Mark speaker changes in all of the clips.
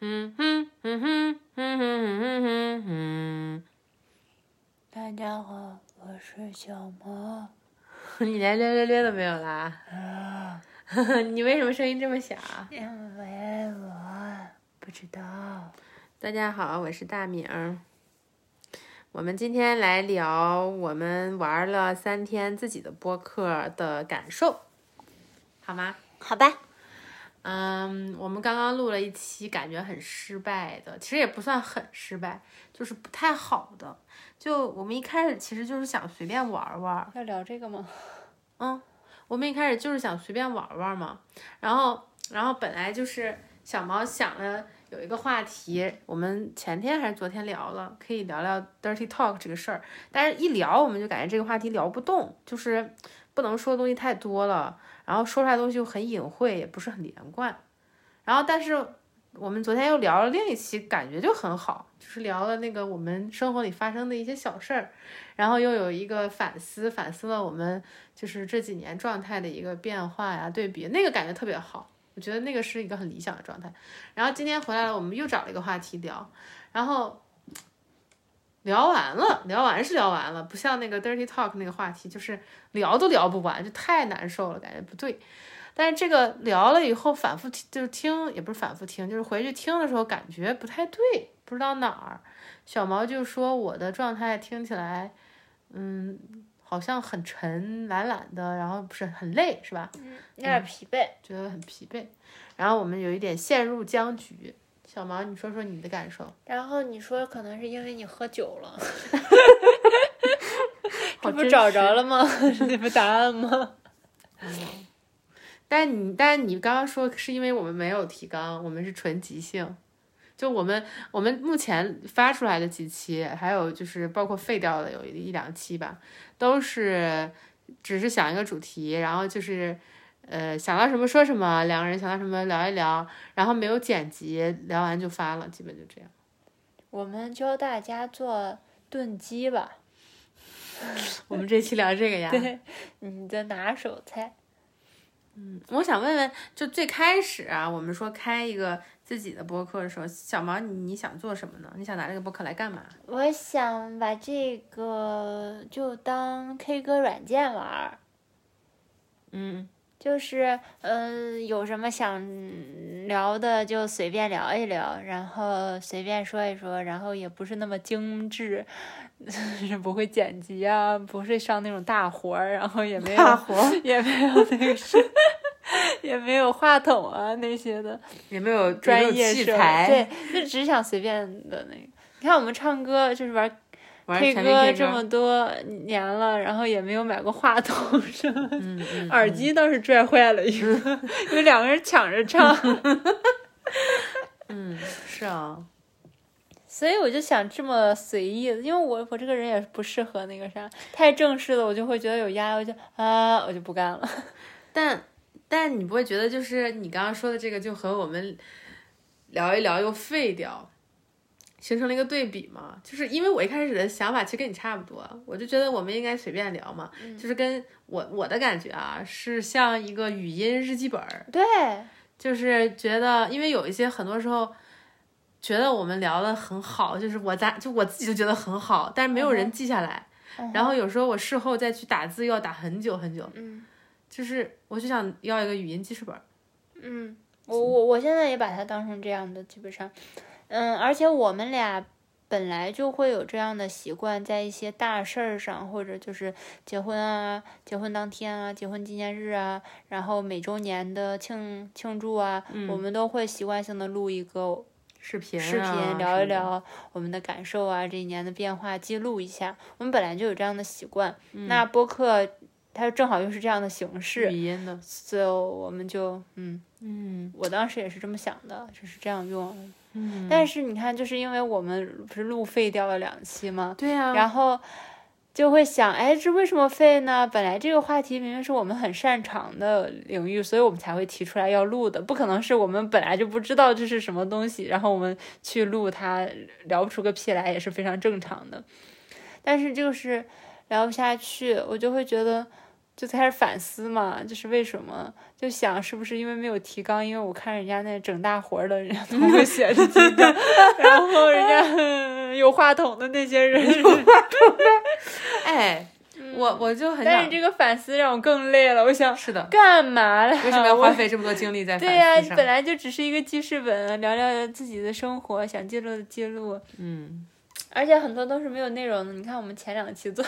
Speaker 1: 嗯哼嗯哼嗯哼嗯哼哼哼
Speaker 2: 大家好我是小猫
Speaker 1: 你连略略略都没有啦
Speaker 2: 啊？
Speaker 1: 呵 呵你为什么声音这么小
Speaker 2: 因为我不知道。
Speaker 1: 大家好我是大明儿。我们今天来聊我们玩了三天自己的播客的感受好吗？
Speaker 2: 好吧。
Speaker 1: 嗯，我们刚刚录了一期，感觉很失败的，其实也不算很失败，就是不太好的。就我们一开始其实就是想随便玩玩，
Speaker 2: 要聊这个吗？
Speaker 1: 嗯，我们一开始就是想随便玩玩嘛，然后，然后本来就是小毛想了有一个话题，我们前天还是昨天聊了，可以聊聊 dirty talk 这个事儿，但是一聊我们就感觉这个话题聊不动，就是不能说的东西太多了，然后说出来的东西又很隐晦，也不是很连贯，然后但是我们昨天又聊了另一期，感觉就很好，就是聊了那个我们生活里发生的一些小事儿，然后又有一个反思，反思了我们就是这几年状态的一个变化呀、对比，那个感觉特别好，我觉得那个是一个很理想的状态。然后今天回来了，我们又找了一个话题聊，然后聊完了，聊完是聊完了，不像那个 dirty talk 那个话题，就是聊都聊不完，就太难受了，感觉不对。但是这个聊了以后，反复听就是听，也不是反复听，就是回去听的时候感觉不太对，不知道哪儿。小毛就说我的状态听起来，嗯，好像很沉，懒懒的，然后不是很累，是吧？
Speaker 2: 嗯有点疲惫。
Speaker 1: 觉得很疲惫，然后我们有一点陷入僵局。小毛，你说说你的感受。
Speaker 2: 然后你说可能是因为你喝酒了，这不找着了吗？这不答案吗？
Speaker 1: 但你但你刚刚说是因为我们没有提纲，我们是纯即兴。就我们我们目前发出来的几期，还有就是包括废掉的有一一两期吧，都是只是想一个主题，然后就是呃想到什么说什么，两个人想到什么聊一聊，然后没有剪辑，聊完就发了，基本就这样。
Speaker 2: 我们教大家做炖鸡吧，
Speaker 1: 我们这期聊这个呀。
Speaker 2: 对，你的拿手菜。
Speaker 1: 嗯我想问问，就最开始啊，我们说开一个自己的播客的时候，小毛你你想做什么呢？你想拿这个播客来干嘛？
Speaker 2: 我想把这个就当 K 歌软件玩儿，
Speaker 1: 嗯，
Speaker 2: 就是嗯、呃有什么想聊的就随便聊一聊，然后随便说一说，然后也不是那么精致，是不会剪辑啊，不是上那种大活儿，然后也没有
Speaker 1: 大活
Speaker 2: 也没有那个是。也没有话筒啊那些的
Speaker 1: 也没有
Speaker 2: 专业，
Speaker 1: 器材，
Speaker 2: 对，就只想随便的那个。你看我们唱歌就是玩
Speaker 1: 玩
Speaker 2: K 歌这么多年了，然后也没有买过话筒什么，
Speaker 1: 嗯 嗯，
Speaker 2: 耳机倒是拽坏了一个，因为两个人抢着唱，
Speaker 1: 嗯是啊，
Speaker 2: 所以我就想这么随意，因为我我这个人也不适合那个啥，太正式的我就会觉得有压力，我就啊我就不干了。
Speaker 1: 但但你不会觉得就是你刚刚说的这个就和我们聊一聊又废掉，形成了一个对比嘛？就是因为我一开始的想法其实跟你差不多，我就觉得我们应该随便聊嘛，就是跟我我的感觉啊是像一个语音日记本儿，
Speaker 2: 对，
Speaker 1: 就是觉得，因为有一些很多时候，觉得我们聊的很好，就是我咱就我自己就觉得很好，但是没有人记下来。然后有时候我事后再去打字，又要打很久很久。
Speaker 2: 嗯
Speaker 1: 就是我就想要一个语音记事本儿。
Speaker 2: 嗯，我我我现在也把它当成这样的，基本上，嗯，而且我们俩本来就会有这样的习惯，在一些大事儿上，或者就是结婚啊、结婚当天啊、结婚纪念日啊，然后每周年的庆庆祝啊，我们都会习惯性的录一个
Speaker 1: 视频、啊、
Speaker 2: 视频聊一。聊我们的感受啊，这一年的变化记录一下。我们本来就有这样的习惯，那播客它正好又是这样的形式，
Speaker 1: 语音的，
Speaker 2: 所以我们就嗯。
Speaker 1: 嗯
Speaker 2: 我当时也是这么想的，就是这样用。
Speaker 1: 嗯，
Speaker 2: 但是你看，就是因为我们不是路废掉了两期吗？
Speaker 1: 对呀、
Speaker 2: 然后就会想，哎，这为什么废呢？本来这个话题明明是我们很擅长的领域，所以我们才会提出来要录的，不可能是我们本来就不知道这是什么东西，然后我们去录它，聊不出个屁来也是非常正常的。但是就是聊不下去，我就会觉得，就开始反思嘛，就是为什么？就想是不是因为没有提纲？因为我看人家那整大活儿的人家都会写着提纲，然后人家有话筒的那些人，
Speaker 1: 哎，我我就很想
Speaker 2: 但是，这个反思让我更累了。我想
Speaker 1: 是的，
Speaker 2: 干嘛了？
Speaker 1: 为什么要花费这么多精力在 反
Speaker 2: 对呀？本来就只是一个记事本，聊聊自己的生活，想记录的记录，
Speaker 1: 嗯，
Speaker 2: 而且很多都是没有内容的。你看我们前两期做，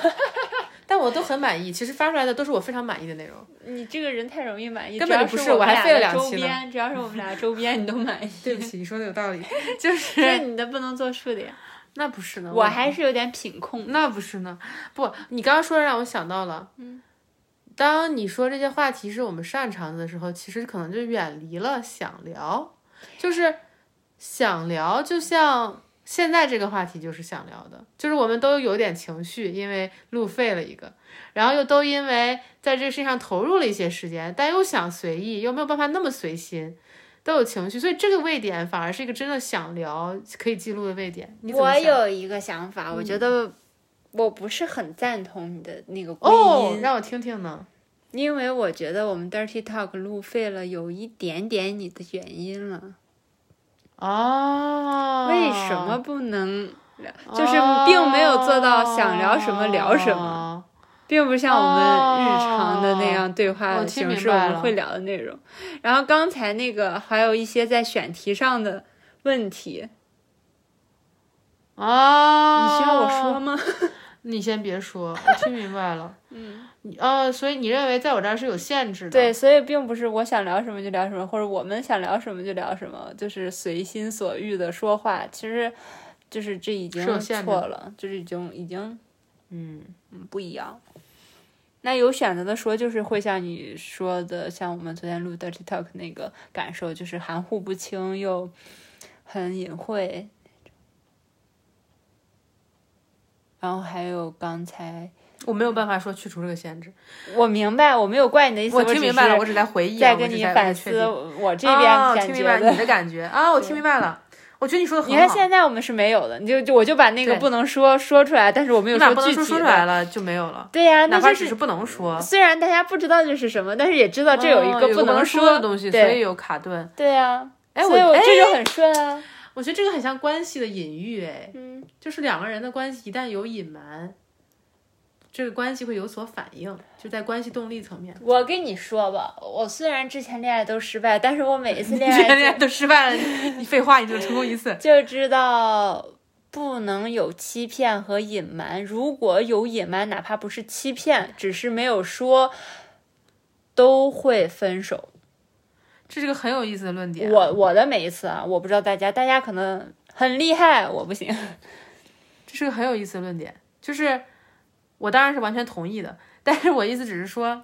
Speaker 1: 但我都很满意，其实发出来的都是我非常满意的内容。
Speaker 2: 你这个人太容易满意，
Speaker 1: 根本不是我还费了两期呢
Speaker 2: 周边，只要是我们俩周边，你都满意。
Speaker 1: 对不起，你说的有道理，就
Speaker 2: 是
Speaker 1: 是
Speaker 2: 你的不能作数的呀。
Speaker 1: 那不是呢，
Speaker 2: 我还是有点品控。
Speaker 1: 那不是呢，不，你刚刚说的让我想到了，嗯，当你说这些话题是我们擅长的时候，其实可能就远离了想聊，就是想聊，就像现在这个话题就是想聊的，就是我们都有点情绪，因为路费了一个，然后又都因为在这个事情上投入了一些时间，但又想随意，又没有办法那么随心。都有情绪，所以这个位点反而是一个真的想聊可以记录的位点。你
Speaker 2: 我有一个想法，我觉得我不是很赞同你的那个归
Speaker 1: 哦，让我听听呢。
Speaker 2: 因为我觉得我们 Dirty Talk 路费了有一点点你的原因了。
Speaker 1: 哦，
Speaker 2: 为什么不能聊？就是并没有做到想聊什么聊什么，并不像我们日常的那样对话
Speaker 1: 我
Speaker 2: 的
Speaker 1: 听
Speaker 2: 形式，我们会聊的内容。然后刚才那个还有一些在选题上的问题，
Speaker 1: 哦，
Speaker 2: 你需要我说？吗？
Speaker 1: 你先别说，我听明白了。嗯，呃，所以你认为在我这儿是有限制的？
Speaker 2: 对，，所以并不是我想聊什么就聊什么，或者我们想聊什么就聊什么，就是随心所欲的说话。其实，就是这已经错了，就是已经已经
Speaker 1: 嗯，
Speaker 2: 嗯不一样。那有选择的说，就是会像你说的，像我们昨天录 Dirty Talk 那个感受，就是含糊不清又很隐晦。然后还有刚才，
Speaker 1: 我没有办法说去除这个限制。
Speaker 2: 我明白，我没有怪你的意思，
Speaker 1: 我听明白了，我只在回忆啊，
Speaker 2: 在跟你反思我这
Speaker 1: 哦
Speaker 2: 边感觉的。
Speaker 1: 听明白你的感觉啊，我听明白了。我觉得你说的很好你。
Speaker 2: 看现在我们是没有的，你就就我就把那个不能说说出来，但是我没有
Speaker 1: 说
Speaker 2: 具体的。
Speaker 1: 说出来了就没有了，
Speaker 2: 对呀、
Speaker 1: 哪
Speaker 2: 那就是
Speaker 1: 怕只是不能说。
Speaker 2: 虽然大家不知道这是什么，但是也知道这有一个不能
Speaker 1: 不说的东西，所以有卡顿。
Speaker 2: 对呀、
Speaker 1: 哎，
Speaker 2: 我
Speaker 1: 哎，
Speaker 2: 这就很顺啊。
Speaker 1: 我觉得这个很像关系的隐喻，哎，
Speaker 2: 嗯，
Speaker 1: 就是两个人的关系一旦有隐瞒，这个关系会有所反应，就在关系动力层面。
Speaker 2: 我跟你说吧，我虽然之前恋爱都失败，但是我每一次 恋爱
Speaker 1: 爱都失败了，你你废话，你就成功一次。
Speaker 2: 就就知道不能有欺骗和隐瞒。如果有隐瞒，哪怕不是欺骗，只是没有说，都会分手。
Speaker 1: 这是个很有意思的论点。
Speaker 2: 我我的每一次啊，我不知道大家，大家可能很厉害，我不行。
Speaker 1: 这是个很有意思的论点，就是我当然是完全同意的，但是我意思只是说，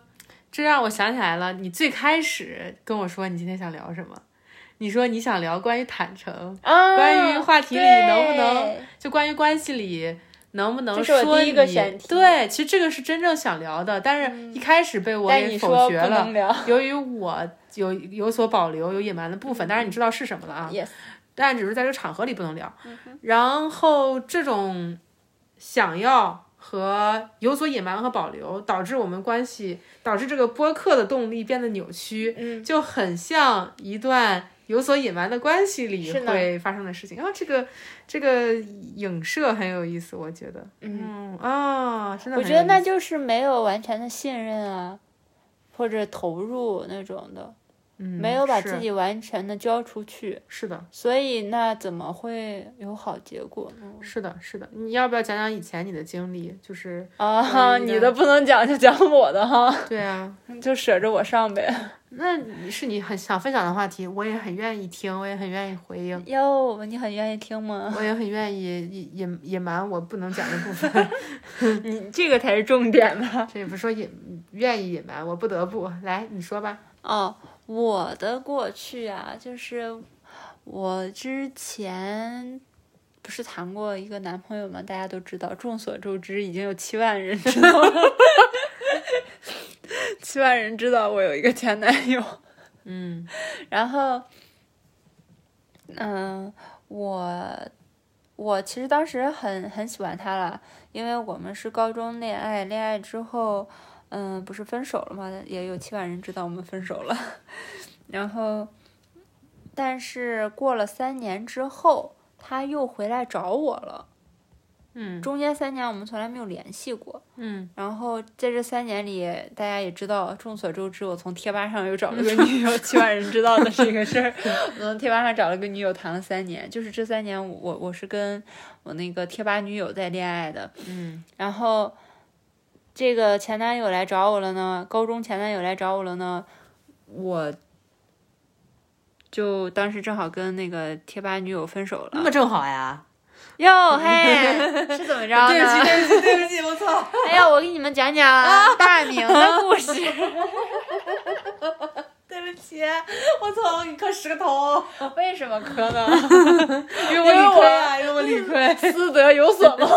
Speaker 1: 这让我想起来了，你最开始跟我说你今天想聊什么，你说你想聊关于坦诚，
Speaker 2: 啊，
Speaker 1: 关于话题里能不能就关于关系里能不能说
Speaker 2: 第一个
Speaker 1: 你
Speaker 2: 选题
Speaker 1: 对，其实这个是真正想聊的，但是一开始被我给否决了由于我有有所保留、有隐瞒的部分，当然你知道是什么了啊。
Speaker 2: ，yes，
Speaker 1: 但只是在这个场合里不能聊。然后这种想要和有所隐瞒和保留，导致我们关系，导致这个播客的动力变得扭曲，
Speaker 2: 嗯，
Speaker 1: 就很像一段有所隐瞒的关系里会发生的事情。然后这个这个影射很有意思，我觉得，嗯。啊、
Speaker 2: 我觉得那就是没有完全的信任啊，或者投入那种的，
Speaker 1: 嗯
Speaker 2: 没有把自己完全的交出去，
Speaker 1: 是的，
Speaker 2: 所以那怎么会有好结果呢？
Speaker 1: 是的，是的。你要不要讲讲以前你的经历？就是
Speaker 2: 啊，你的不能讲就讲我的哈，
Speaker 1: 对啊，
Speaker 2: 就舍着我上呗。
Speaker 1: 那你是你很想分享的话题，我也很愿意听，我也很愿意回应，
Speaker 2: 哟，你很愿意听吗？
Speaker 1: 我也很愿意隐隐隐瞒我不能讲的部分。
Speaker 2: 你这个才是重点吧？
Speaker 1: 这也不是说隐愿意隐瞒，我不得不来，你说吧。
Speaker 2: 哦，我的过去啊，就是我之前不是谈过一个男朋友吗，大家都知道，众所周知，已经有七万人知道。了，七万人知道我有一个前男友。
Speaker 1: 嗯。
Speaker 2: 然后，嗯，我我其实当时很很喜欢他了，因为我们是高中恋爱，恋爱之后，嗯，不是分手了吗？也有七万人知道我们分手了。然后，但是过了三年之后，他又回来找我了。
Speaker 1: 嗯
Speaker 2: 中间三年我们从来没有联系过。
Speaker 1: 嗯，
Speaker 2: 然后在这三年里，大家也知道，众所周知，我从贴吧上又找了个女友，七万人知道的这个事儿。我从贴吧上找了个女友，谈了三年。就是这三年，我我是跟我那个贴吧女友在恋爱的。
Speaker 1: 嗯
Speaker 2: 然后这个前男友来找我了呢，高中前男友来找我了呢，我就当时正好跟那个贴吧女友分手了。
Speaker 1: 那么正好呀。
Speaker 2: 哟嘿，是怎么着呢？
Speaker 1: 对不起，对不起，对不起，我操！
Speaker 2: 哎呀，我给你们讲讲大明的故事。
Speaker 1: 对不起，我操！我给你磕十个头，
Speaker 2: 为什么磕呢？
Speaker 1: 因为我理亏啊，因为我理亏，
Speaker 2: 私德有所吗？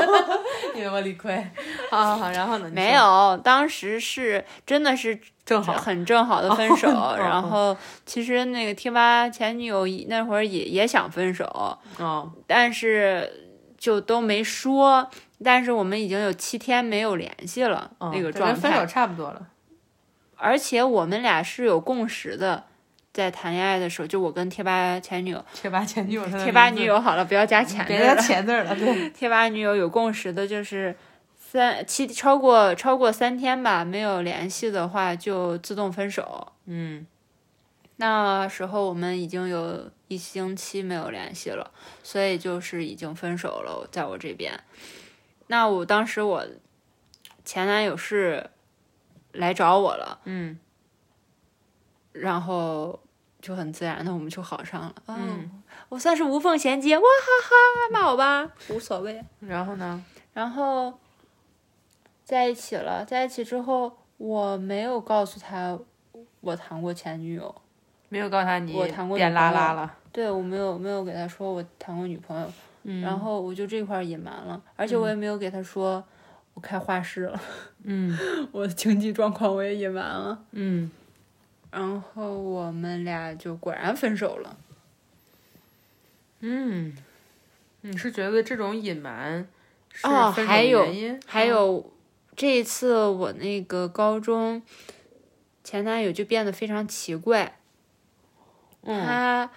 Speaker 1: 我理亏。好好好，然后呢？
Speaker 2: 没，有，当时是真的是
Speaker 1: 正好。
Speaker 2: 很正好的分手。
Speaker 1: 哦
Speaker 2: 然后其实那个贴吧前女友那会儿也也想分手，
Speaker 1: 哦，
Speaker 2: 但是就都没说。但是我们已经有七天没有联系了，
Speaker 1: 哦
Speaker 2: 那个状
Speaker 1: 态分手
Speaker 2: 态。
Speaker 1: 差不多了。
Speaker 2: 而且我们俩是有共识的，在谈恋爱的时候，就我跟贴吧前女友、
Speaker 1: 贴吧前女友，
Speaker 2: 贴吧女，友好了，不要加前
Speaker 1: 别加。前字了，对。
Speaker 2: 贴吧女友有共识的，就是三七超过超过三天吧，没有联系的话就自动分手。
Speaker 1: 嗯
Speaker 2: 那时候我们已经有一星期没有联系了，所以就是已经分手了，在我这边。那我当时我前男友是来找我了，
Speaker 1: 嗯
Speaker 2: 然后就很自然的我们就好上了。哦、
Speaker 1: 嗯，
Speaker 2: 我算是无缝衔接，哇哈哈，骂我吧，无所谓。
Speaker 1: 然后呢？
Speaker 2: 然后在一起了，在一起之后，我没有告诉他我谈过前女友，
Speaker 1: 没有告诉他你
Speaker 2: 我谈过
Speaker 1: 变拉拉了。
Speaker 2: 对我没有没有给他说我谈过女朋友，
Speaker 1: 嗯
Speaker 2: 然后我就这块儿隐瞒了，而且我也没有给他说我开画室了，
Speaker 1: 嗯
Speaker 2: 我的经济状况我也隐瞒了，
Speaker 1: 嗯
Speaker 2: 然后我们俩就果然分手了。
Speaker 1: 嗯，你是觉得这种隐瞒是
Speaker 2: 哦还有
Speaker 1: 原因？
Speaker 2: 还有这一次我那个高中前男友就变得非常奇怪，
Speaker 1: 嗯
Speaker 2: 他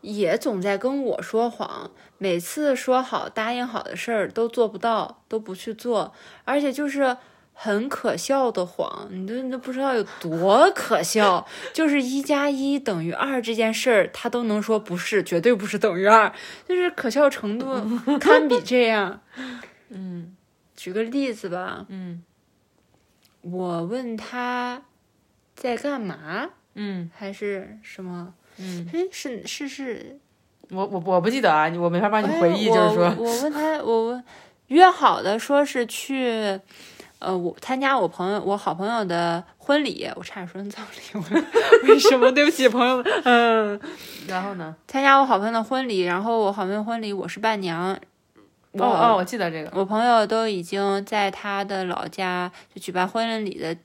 Speaker 2: 也总在跟我说谎，每次说好答应好的事儿都做不到，都不去做，而且就是很可笑的谎，你都你都不知道有多可笑。就是一加一等于二这件事儿，他都能说不是，绝对不是等于二，就是可笑程度堪比这样。
Speaker 1: 嗯
Speaker 2: 举个例子吧，
Speaker 1: 嗯
Speaker 2: 我问他在干嘛，
Speaker 1: 嗯
Speaker 2: 还是什么？
Speaker 1: 嗯，
Speaker 2: 哎，是是是，
Speaker 1: 我我我不记得啊，我没法帮你
Speaker 2: 哎
Speaker 1: 回忆，
Speaker 2: 我
Speaker 1: 就是说，
Speaker 2: 我我问他，我问约好的说是去，呃，我参加我朋友我好朋友的婚礼，我差点说成葬礼，我为什么？对不起，朋友们，嗯，
Speaker 1: 然后呢？
Speaker 2: 参加我好朋友的婚礼，然后我好朋友婚礼我是伴娘，
Speaker 1: 哦哦，我记得这个。
Speaker 2: 我朋友都已经在他的老家就举办婚礼的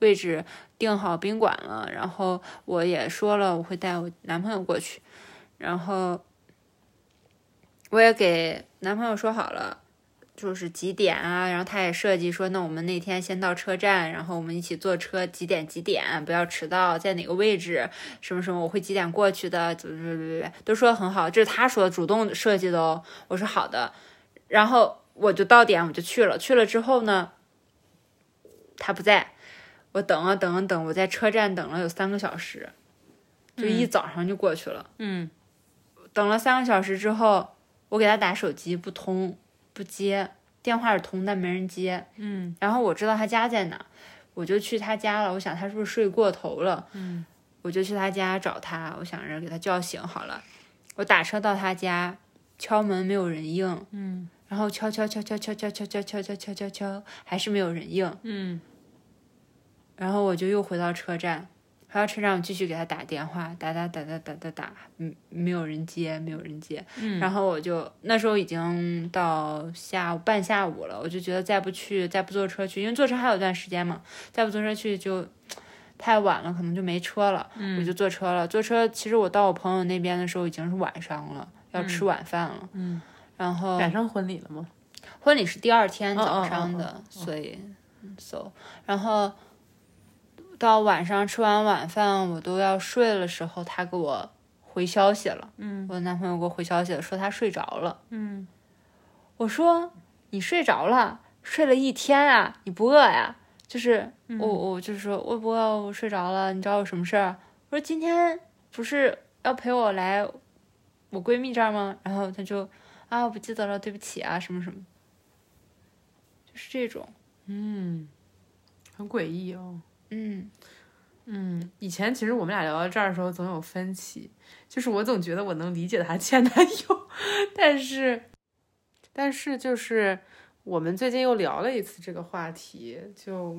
Speaker 2: 位置订好宾馆了，然后我也说了我会带我男朋友过去，然后我也给男朋友说好了。就是几点啊？然后他也设计说，那我们那天先到车站，然后我们一起坐车，几点几点不要迟到，在哪个位置，什么什么，我会几点过去的，怎么怎么怎么，都说得很好，这是他说主动设计的哦。我说好的，然后我就到点，我就去了。去了之后呢，他不在，我等啊等啊等，我在车站等了有三个小时，就一早上就过去了。
Speaker 1: 嗯
Speaker 2: 等了三个小时之后，我给他打手机不通，不接，电话是通但没人接。
Speaker 1: 嗯
Speaker 2: 然后我知道他家在哪，我就去他家了。我想他是不是睡过头了？
Speaker 1: 嗯
Speaker 2: 我就去他家找他，我想着给他叫醒好了。我打车到他家，敲门没有人应，
Speaker 1: 嗯
Speaker 2: 然后敲敲敲敲敲敲敲敲敲敲敲敲敲，还是没有人应。
Speaker 1: 嗯
Speaker 2: 然后我就又回到车站，回到车上我继续给他打电话，打打打打打打打，嗯，没有人接，没有人接。
Speaker 1: 嗯
Speaker 2: 然后我就那时候已经到下午半下午了，我就觉得再不去，再不坐车去，因为坐车还有一段时间嘛，再不坐车去就太晚了，可能就没车了。
Speaker 1: 嗯
Speaker 2: 我就坐车了。坐车其实我到我朋友那边的时候已经是晚上了，要吃晚饭了。
Speaker 1: 嗯，
Speaker 2: 然后
Speaker 1: 赶上婚礼了吗？
Speaker 2: 婚礼是第二天早
Speaker 1: 哦
Speaker 2: 上的，
Speaker 1: 哦
Speaker 2: 所以嗯 so 然后到晚上吃完晚饭我都要睡了时候，他给我回消息了。
Speaker 1: 嗯
Speaker 2: 我男朋友给我回消息了，说他睡着了。
Speaker 1: 嗯
Speaker 2: 我说你睡着了，睡了一天啊，你不饿呀？就是我我就是说我不饿，我睡着了。你找我什么事儿？我说今天不是要陪我来我闺蜜这儿吗？然后他就啊我不记得了，对不起啊什么什么，就是这种，
Speaker 1: 嗯，很诡异哦。
Speaker 2: 嗯
Speaker 1: 嗯，以前其实我们俩聊到这儿的时候总有分歧，就是我总觉得我能理解她前男友，但是，但是就是我们最近又聊了一次这个话题，就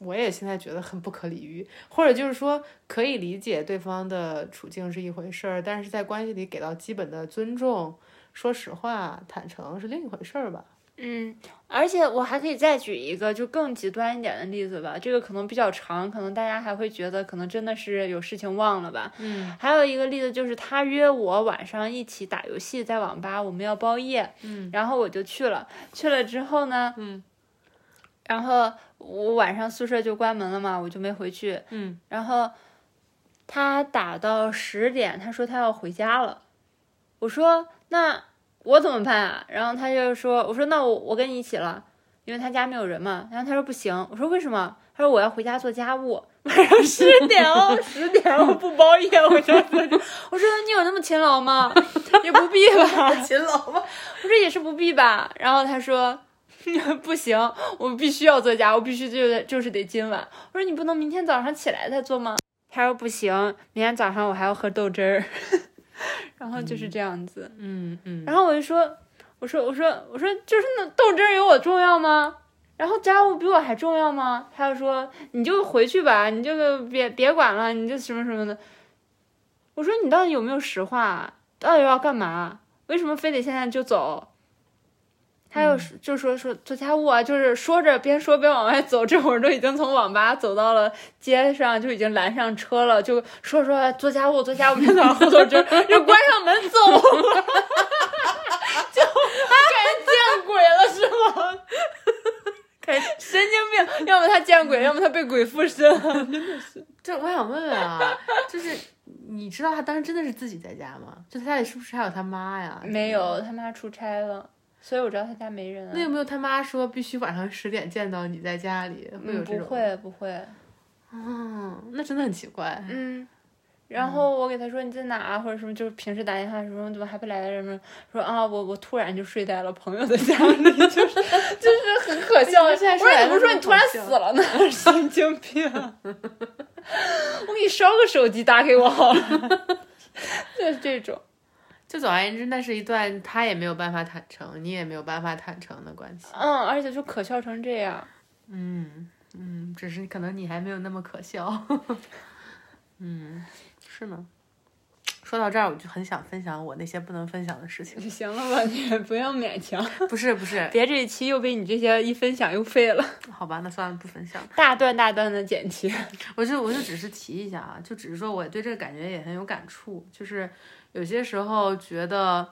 Speaker 1: 我也现在觉得很不可理喻，或者就是说可以理解对方的处境是一回事儿，但是在关系里给到基本的尊重、说实话、坦诚是另一回事儿吧。
Speaker 2: 嗯，而且我还可以再举一个就更极端一点的例子吧，这个可能比较长，可能大家还会觉得可能真的是有事情忘了吧。
Speaker 1: 嗯
Speaker 2: 还有一个例子就是他约我晚上一起打游戏，在网吧，我们要包夜，
Speaker 1: 嗯，
Speaker 2: 然后我就去了，去了之后呢，
Speaker 1: 嗯，
Speaker 2: 然后我晚上宿舍就关门了嘛，我就没回去，
Speaker 1: 嗯，
Speaker 2: 然后他打到十点，他说他要回家了，我说那我怎么办啊？然后他就说，我说那我我跟你一起了，因为他家没有人嘛，然后他说不行，我说为什么？他说我要回家做家务，晚上十点哦，十点我不包夜，我说 我说你有那么勤劳吗？也不必吧，
Speaker 1: 勤劳吧。
Speaker 2: 我说也是不必吧。然后他说不行，我必须要做家务，必须就就是得今晚。我说你不能明天早上起来再做吗？他说不行，明天早上我还要喝豆汁儿。然后就是这样子，
Speaker 1: 嗯嗯，
Speaker 2: 然后我就说，我说我说我说就是那豆汁儿有我重要吗？然后家务比我还重要吗？他就说你就回去吧，你就别别管了，你就什么什么的。我说你到底有没有实话？到底要干嘛？为什么非得现在就走？他又就说说做家务啊，就是说着边说边往外走，这会儿都已经从网吧走到了街上，就已经拦上车了，就说说做家务做家务，明天早上喝豆汁儿，就关上门走了，就感觉见鬼了是吗？感觉神经病，要么他见鬼，要么他被鬼附身了，真的是。
Speaker 1: 这我想问问啊，就是你知道他当时真的是自己在家吗？就他家里是不是还有他妈呀？
Speaker 2: 没有，他妈出差了，所以我知道他家没人、啊。
Speaker 1: 那有没有他妈说必须晚上十点见到你在家里？会有
Speaker 2: 嗯，
Speaker 1: 这种？
Speaker 2: 不会不会，
Speaker 1: 哦，那真的很奇怪。
Speaker 2: 嗯。然后我给他说你在哪啊，或者什么，就是平时打电话什么怎么还不来什么，说啊我我突然就睡在了朋友的家里，就是 就是很可笑。
Speaker 1: 现在
Speaker 2: 我说你不是说你突然死了呢？神经病！我给你烧个手机打给我好了，就是这种。
Speaker 1: 就总而言之，那是一段他也没有办法坦诚，你也没有办法坦诚的关系。
Speaker 2: 嗯，而且就可笑成这样。
Speaker 1: 嗯嗯，只是可能你还没有那么可笑。嗯，是呢。说到这儿，我就很想分享我那些不能分享的事情。
Speaker 2: 行了吧，你不要勉强，
Speaker 1: 不是不是，
Speaker 2: 别这一期又被你这些一分享又废了，
Speaker 1: 好吧，那算了，不分享。
Speaker 2: 大段大段的剪辑。
Speaker 1: 我就我就只是提一下啊，就只是说我对这个感觉也很有感触，就是有些时候觉得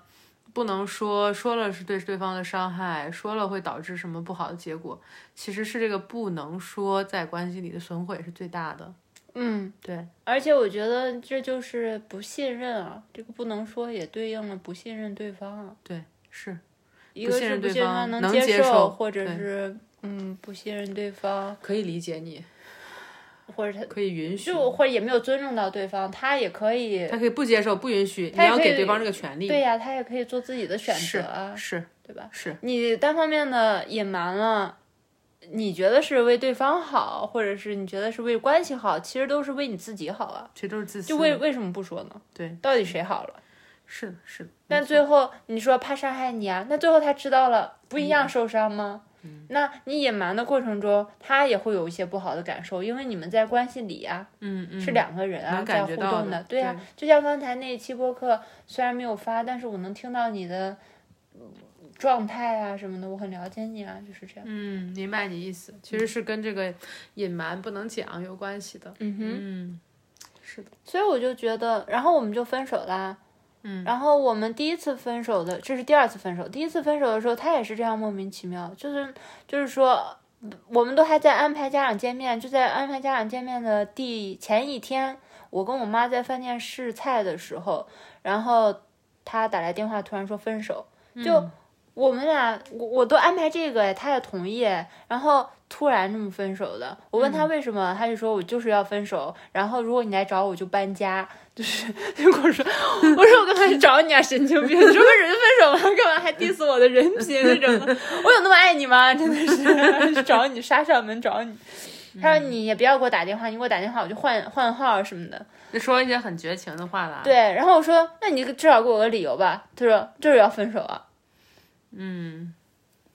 Speaker 1: 不能说，说了是对对方的伤害，说了会导致什么不好的结果，其实是这个不能说在关系里的损毁是最大的。
Speaker 2: 嗯，
Speaker 1: 对，
Speaker 2: 而且我觉得这就是不信任啊，这个不能说也对应了不信任对方啊。
Speaker 1: 对，是，
Speaker 2: 一个
Speaker 1: 信任
Speaker 2: 是不信任
Speaker 1: 对方能接受
Speaker 2: 或者是嗯不信任对方，
Speaker 1: 可以理解你，
Speaker 2: 或者他
Speaker 1: 可以允许，
Speaker 2: 就或者也没有尊重到对方，他也可以
Speaker 1: 他可以不接受、不允许，你
Speaker 2: 他
Speaker 1: 要给对方这个权利。
Speaker 2: 对呀、他也可以做自己的选择啊，
Speaker 1: 是
Speaker 2: 对吧？
Speaker 1: 是，
Speaker 2: 你单方面的隐瞒了，你觉得是为对方好，或者是你觉得是为关系好，其实都是为你自己好啊。
Speaker 1: 其实都是自私
Speaker 2: 就。为为什么不说呢？
Speaker 1: 对，
Speaker 2: 到底谁好了？
Speaker 1: 是，是的。
Speaker 2: 但最后你说怕伤害你啊，那最后他知道了，不一
Speaker 1: 嗯
Speaker 2: 样受伤吗？那你隐瞒的过程中，他也会有一些不好的感受，因为你们在关系里啊，
Speaker 1: 嗯嗯，
Speaker 2: 是两个人啊，在互
Speaker 1: 感觉到的
Speaker 2: 动的，对呀、
Speaker 1: 对
Speaker 2: 就像刚才那一期播客，虽然没有发，但是我能听到你的嗯状态啊什么的，我很了解你啊，就是这样。
Speaker 1: 嗯，明白你意思，其实是跟这个隐瞒不能讲有关系的。
Speaker 2: 嗯哼，
Speaker 1: 嗯，是的，
Speaker 2: 所以我就觉得，然后我们就分手啦。嗯，然后我们第一次分手的，这是第二次分手。第一次分手的时候，他也是这样莫名其妙，就是就是说，我们都还在安排家长见面，就在安排家长见面的第前一天，我跟我妈在饭店试菜的时候，然后他打来电话，突然说分手，就我们俩我我都安排这个，他也同意，然后突然这么分手的。我问他为什么，他就说我就是要分手，然后如果你来找我，我就搬家。就是 就跟我说，我说我干嘛去找你啊，神经病！你说跟人分手了，干嘛还 diss 我的人品那种？我有那么爱你吗？真的是 找你杀上门找你。他说你也不要给我打电话，你给我打电话我就换换号什么的，
Speaker 1: 就说一些很绝情的话了。
Speaker 2: 对，然后我说那你至少给我个理由吧。他说就是要分手啊。
Speaker 1: 嗯。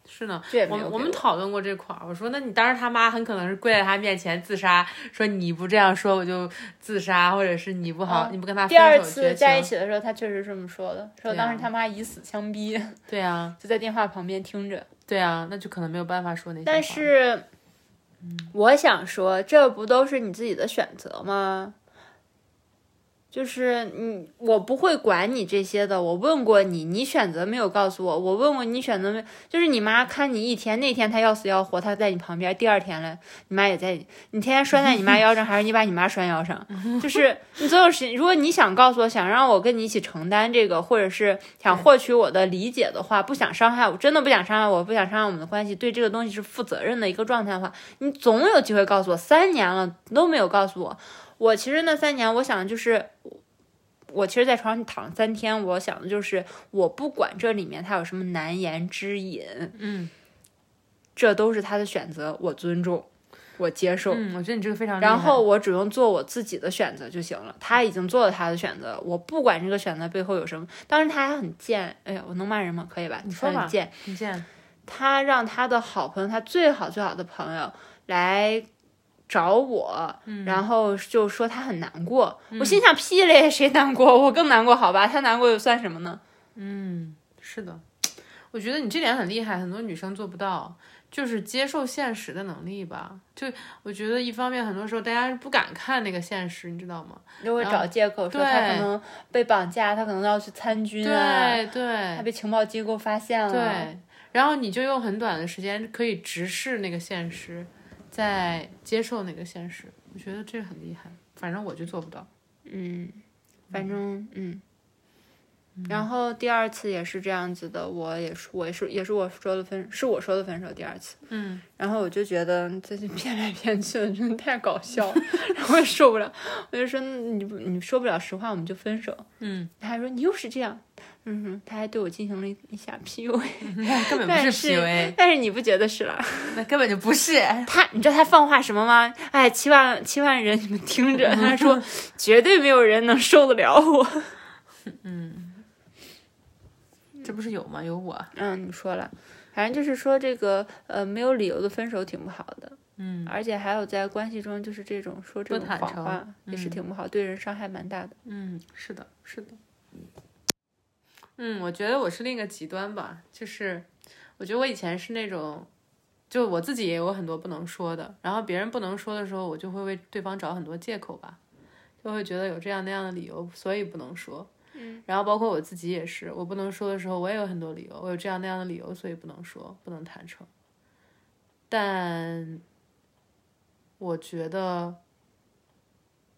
Speaker 1: 是呢，我们我们讨论过这块儿。我说，那你当时他妈很可能是跪在他面前自杀，说你不这样说我就自杀，或者是你不好，你不跟他分
Speaker 2: 第二次在一。起的时候，他确实这么说的，说当时他妈以死相逼，
Speaker 1: 对啊，
Speaker 2: 就在电话旁边听着。
Speaker 1: 对啊，那就可能没有办法说那些话。
Speaker 2: 但是，我想说，这不都是你自己的选择吗？就是你，我不会管你这些的。我问过你，你选择没有告诉我。我问过你选择没，就是你妈看你一天，那天她要死要活，她在你旁边，第二天了，你妈也在，你天天拴在你妈腰上，还是你把你妈拴腰上？就是你总有时，如果你想告诉我，想让我跟你一起承担这个，或者是想获取我的理解的话，不想伤害我，真的不想伤害我，不想伤害我们的关系，对这个东西是负责任的一个状态的话，你总有机会告诉我。三年了都没有告诉我，我其实那三年，我想的就是。我其实，在床上躺了三天，我想的就是，我不管这里面他有什么难言之隐，
Speaker 1: 嗯
Speaker 2: 这都是他的选择，我尊重，我接受。
Speaker 1: 嗯，我觉得你这个非常。
Speaker 2: 然后我只用做我自己的选择就行了。他已经做了他的选择，我不管这个选择背后有什么。当时他还很贱，哎呀，我能骂人吗？可以吧？
Speaker 1: 你说吧
Speaker 2: 很贱，
Speaker 1: 你贱
Speaker 2: 他让他的好朋友，他最好最好的朋友来找我，
Speaker 1: 嗯
Speaker 2: 然后就说他很难过。我心想屁嘞，谁难过？我更难过，好吧？他难过又算什么呢？
Speaker 1: 嗯，是的，我觉得你这点很厉害，很多女生做不到，就是接受现实的能力吧。就我觉得一方面，很多时候大家不敢看那个现实，你知道吗？
Speaker 2: 就会找借口说他可能被绑架，他可能要去参军啊，
Speaker 1: 对对
Speaker 2: 他被情报机构发现了。
Speaker 1: 对，然后你就用很短的时间可以直视那个现实，再接受那个现实。我觉得这很厉害，反正我就做不到。
Speaker 2: 嗯，反正嗯。然后第二次也是这样子的，我也是，我也是，也是我说的分，是我说的分手。第二次，
Speaker 1: 嗯，
Speaker 2: 然后我就觉得这就骗来骗去的，真的太搞笑了，然后我也受不了，我就说你不你说不了实话，我们就分手。
Speaker 1: 嗯，
Speaker 2: 他还说你又是这样，嗯哼，他还对我进行了一下 PUA，
Speaker 1: 根本不
Speaker 2: 但
Speaker 1: 是 PUA，
Speaker 2: 但是你不觉得是了？
Speaker 1: 那根本就不是。
Speaker 2: 他，你知道他放话什么吗？哎，七万七万人，你们听着，他说绝对没有人能受得了我。
Speaker 1: 嗯这不是有吗？有我。
Speaker 2: 嗯，你说了，反正就是说这个呃没有理由的分手挺不好的，
Speaker 1: 嗯
Speaker 2: 而且还有在关系中就是这种说这种谎话也是
Speaker 1: 嗯
Speaker 2: 挺不好，对人伤害蛮大的。
Speaker 1: 嗯，是的，是的。嗯，我觉得我是另一个极端吧，就是我觉得我以前是那种，就我自己也有很多不能说的，然后别人不能说的时候，我就会为对方找很多借口吧，就会觉得有这样那样的理由，所以不能说。
Speaker 2: 嗯，
Speaker 1: 然后包括我自己也是，我不能说的时候，我也有很多理由，我有这样那样的理由，所以不能说，不能坦诚。但我觉得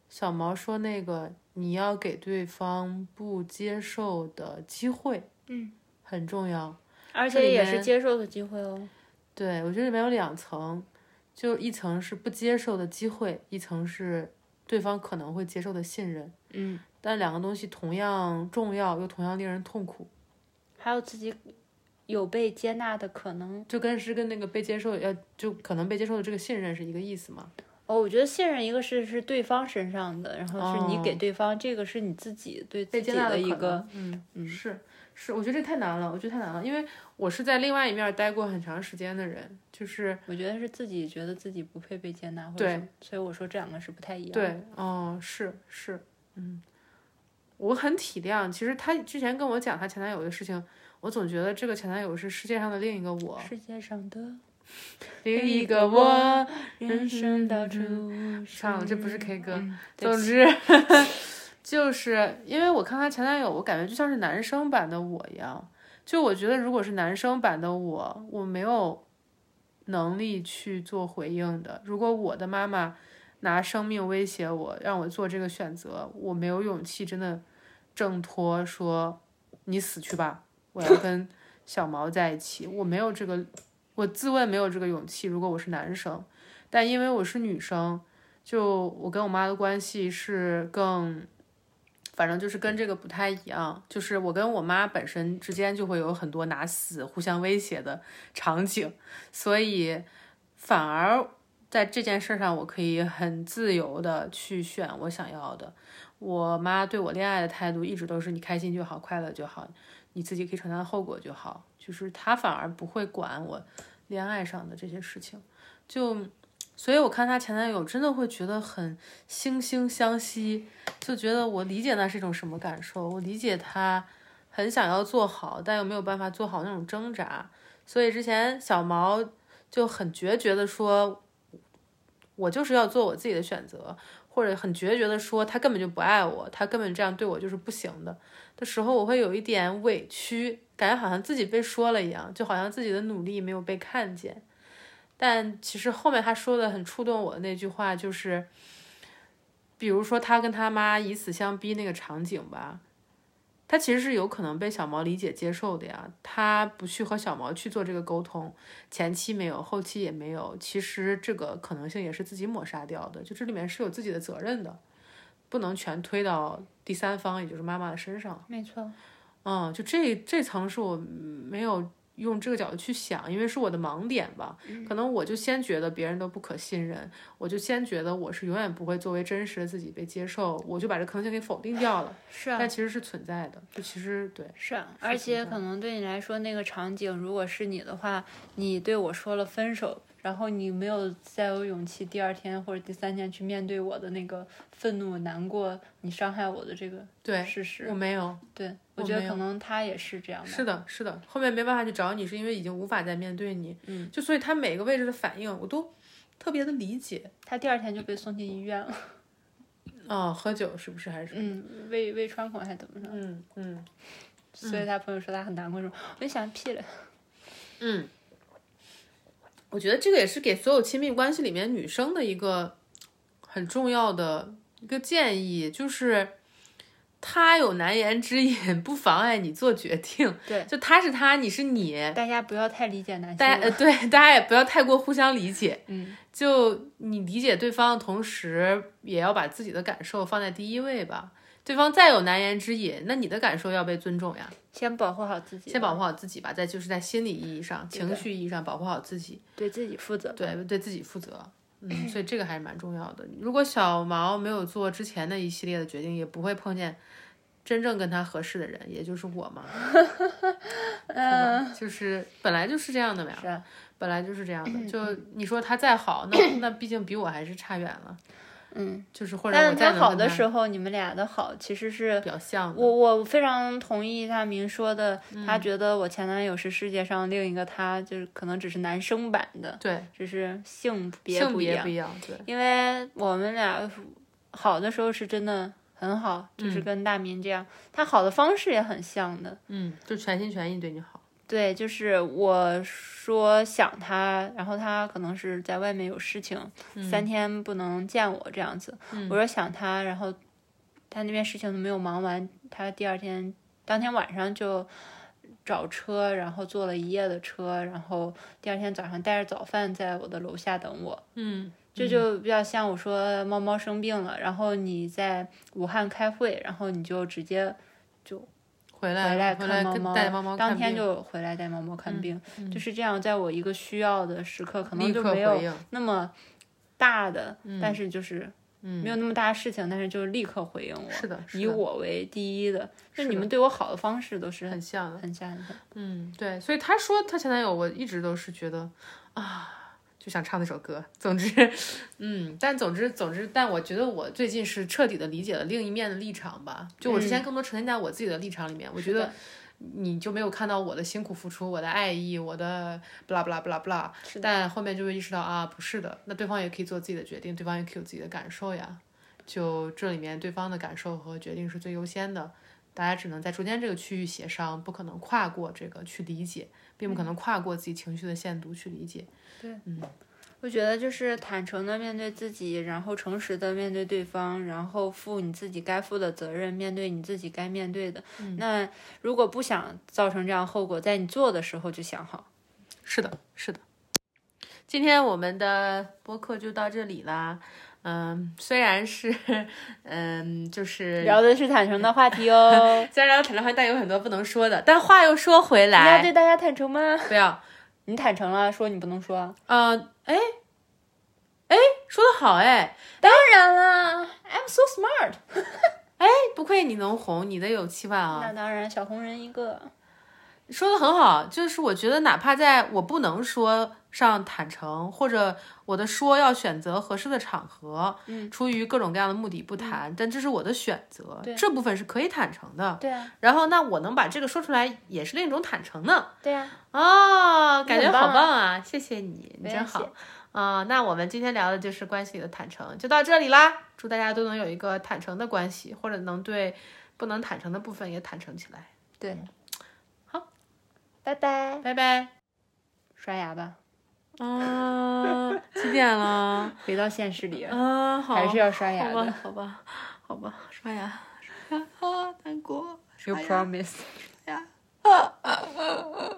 Speaker 1: 小毛说那个你要给对方不接受的机会，
Speaker 2: 嗯，
Speaker 1: 很重要。
Speaker 2: 而且也是接受的机会哦。
Speaker 1: 对我觉得里面有两层，就一层是不接受的机会，一层是对方可能会接受的信任。
Speaker 2: 嗯，
Speaker 1: 但两个东西同样重要，又同样令人痛苦，
Speaker 2: 还有自己有被接纳的可能。
Speaker 1: 就跟是跟那个被接受要就可能被接受的这个信任是一个意思嘛？
Speaker 2: 哦，我觉得信任一个是是对方身上的，然后是你给
Speaker 1: 哦
Speaker 2: 对方，这个是你自己对自己
Speaker 1: 被接纳
Speaker 2: 的一个，
Speaker 1: 嗯嗯，是是，我觉得这太难了，我觉得太难了，因为我是在另外一面待过很长时间的人，就是
Speaker 2: 我觉得是自己觉得自己不配被接纳，或者
Speaker 1: 对，
Speaker 2: 所以我说这两个是不太一样。，
Speaker 1: 对，哦，是是，嗯，我很体谅。其实她之前跟我讲她前男友的事情，我总觉得这个前男友是世界上的另一个我，
Speaker 2: 世界上的
Speaker 1: 另一个我。
Speaker 2: 人生到处
Speaker 1: 唱了，这不是 K 歌。总之，就是因为我看她前男友，我感觉就像是男生版的我一样。就我觉得，如果是男生版的我，我没有，能力去做回应的。如果我的妈妈拿生命威胁我，让我做这个选择，我没有勇气真的挣脱，说你死去吧，我要跟小毛在一起，我没有这个，我自问没有这个勇气。如果我是男生，但因为我是女生，就我跟我妈的关系是更。反正就是跟这个不太一样，就是我跟我妈本身之间就会有很多拿死互相威胁的场景，所以反而在这件事上，我可以很自由的去选我想要的。我妈对我恋爱的态度一直都是你开心就好，快乐就好，你自己可以承担后果就好，就是她反而不会管我恋爱上的这些事情，就。所以，我看她前男友真的会觉得很惺惺相惜，就觉得我理解那是一种什么感受。我理解他很想要做好，但又没有办法做好那种挣扎。所以之前小毛就很决绝的说，我就是要做我自己的选择，或者很决绝的说他根本就不爱我，他根本这样对我就是不行的的时候，我会有一点委屈，感觉好像自己被说了一样，就好像自己的努力没有被看见。但其实后面他说的很触动我的那句话就是，比如说他跟他妈以死相逼那个场景吧，他其实是有可能被小毛理解接受的呀。他不去和小毛去做这个沟通，前期没有，后期也没有，其实这个可能性也是自己抹杀掉的。就这里面是有自己的责任的，不能全推到第三方，也就是妈妈的身上。
Speaker 2: 没错，
Speaker 1: 嗯，就这这层是我没有。用这个角度去想，因为是我的盲点吧，可能我就先觉得别人都不可信任，我就先觉得我是永远不会作为真实的自己被接受，我就把这可能性给否定掉了。
Speaker 2: 是啊，
Speaker 1: 但其实是存在的，就其实对。
Speaker 2: 是啊，而且可能对你来说，那个场景如果是你的话，你对我说了分手。然后你没有再有勇气第二天或者第三天去面对我的那个愤怒、难过，你伤害我的这个
Speaker 1: 对
Speaker 2: 事实，
Speaker 1: 我没有。
Speaker 2: 对，我觉得可能他也是这样的。
Speaker 1: 是的，是的。后面没办法去找你，是因为已经无法再面对你。嗯，就所以他每个位置的反应，我都特别的理解。
Speaker 2: 他第二天就被送进医院了。
Speaker 1: 哦，喝酒是不是还是？
Speaker 2: 嗯，胃胃穿孔还是怎么着？
Speaker 1: 嗯嗯。
Speaker 2: 所以他朋友说他很难过，说我就想屁了。
Speaker 1: 嗯。我觉得这个也是给所有亲密关系里面女生的一个很重要的一个建议，就是他有难言之隐，不妨碍你做决定。
Speaker 2: 对，
Speaker 1: 就他是他，你是你，
Speaker 2: 大家不要太理解男性。
Speaker 1: 大家呃对，大家也不要太过互相理解。
Speaker 2: 嗯，
Speaker 1: 就你理解对方的同时，也要把自己的感受放在第一位吧。对方再有难言之隐，那你的感受要被尊重呀。
Speaker 2: 先保护好自己，
Speaker 1: 先保护好自己吧。再就是在心理意义上、情绪意义上保护好自己，
Speaker 2: 对自己负责。
Speaker 1: 对，对自己负责。嗯，所以 这个还是蛮重要的。如果小毛没有做之前的一系列的决定，也不会碰见真正跟他合适的人，也就是我嘛。嗯，就是本来就是这样的
Speaker 2: 呀。
Speaker 1: 是啊本来就是这样的。就你说他再好，那那毕竟比我还是差远了。
Speaker 2: 嗯，
Speaker 1: 就是或者但
Speaker 2: 他好的时候，你们俩的好其实是
Speaker 1: 比较像。
Speaker 2: 我我非常同意大明说的，他觉得我前男友是世界上另一个他，就是可能只是男生版的，
Speaker 1: 对，
Speaker 2: 只是性别
Speaker 1: 不一样。不一样，对。
Speaker 2: 因为我们俩好的时候是真的很好，就是跟大明这样，他好的方式也很像的，
Speaker 1: 嗯，就全心全意对你好。
Speaker 2: 对，就是我说想他，然后他可能是在外面有事情，三天不能见我这样子。我说想他，然后他那边事情都没有忙完，他第二天当天晚上就找车，然后坐了一夜的车，然后第二天早上带着早饭在我的楼下等我。
Speaker 1: 嗯，
Speaker 2: 这就比较像我说猫猫生病了，然后你在武汉开会，然后你就直接就。
Speaker 1: 回来，
Speaker 2: 回
Speaker 1: 来
Speaker 2: 看
Speaker 1: 猫猫，
Speaker 2: 当天就回来带猫猫看病，就是这样。在我一个需要的时刻，可能就没有那么大的，但是就是没有那么大的事情，但是就立刻回应我，
Speaker 1: 是的，
Speaker 2: 以我为第一的。就你们对我好的方式都是
Speaker 1: 很像的，
Speaker 2: 很像，很像。
Speaker 1: 嗯，对。所以他说他前男友，我一直都是觉得啊。就想唱那首歌。总之，嗯，但总之，总之，但我觉得我最近是彻底的理解了另一面的立场吧。就我之前更多沉浸在我自己的立场里面，我觉得你就没有看到我的辛苦付出，我的爱意，我的不啦不啦不啦不啦。但后面就会意识到啊，不是的，那对方也可以做自己的决定，对方也可以有自己的感受呀。就这里面对方的感受和决定是最优先的。大家只能在中间这个区域协商，不可能跨过这个去理解，并不可能跨过自己情绪的限度去理解。
Speaker 2: 对，嗯我觉得就是坦诚的面对自己，然后诚实的面对对方，然后负你自己该负的责任，面对你自己该面对的。那如果不想造成这样后果，在你做的时候就想好。
Speaker 1: 是的，是的。今天我们的播客就到这里啦。嗯，虽然是，嗯，就是
Speaker 2: 聊的是坦诚的话题哦。
Speaker 1: 虽然聊坦诚话题，但有很多不能说的。但话又说回来
Speaker 2: 你要，对大家坦诚吗？
Speaker 1: 不要，
Speaker 2: 你坦诚了，说你不能说。
Speaker 1: 呃，哎，哎，说的好，哎，
Speaker 2: 当然了，I'm so smart。
Speaker 1: 哎，不愧你能红，你的有气万啊。
Speaker 2: 那当然，小红人一个。
Speaker 1: 说的很好，就是我觉得哪怕在我不能说上坦诚，或者我的说要选择合适的场合，
Speaker 2: 嗯，
Speaker 1: 出于各种各样的目的不谈，但这是我的选择，
Speaker 2: 对
Speaker 1: 这部分是可以坦诚的。
Speaker 2: 对啊，
Speaker 1: 然后那我能把这个说出来，也是另一种坦诚呢。
Speaker 2: 对啊。
Speaker 1: 哦，感觉好
Speaker 2: 棒啊
Speaker 1: 啊！谢谢你，你真好
Speaker 2: 谢。
Speaker 1: 啊、那我们今天聊的就是关系里的坦诚，就到这里啦。祝大家都能有一个坦诚的关系，或者能对不能坦诚的部分也坦诚起来。
Speaker 2: 对，
Speaker 1: 好，
Speaker 2: 拜拜，
Speaker 1: 拜拜。
Speaker 2: 刷牙吧，
Speaker 1: 啊，几点了？
Speaker 2: 回到现实里
Speaker 1: 啊，好，
Speaker 2: 还是要刷牙的。
Speaker 1: 好吧，好吧，好吧，刷牙，刷牙啊，难过。
Speaker 2: You promise？
Speaker 1: 刷牙。
Speaker 2: 啊啊啊啊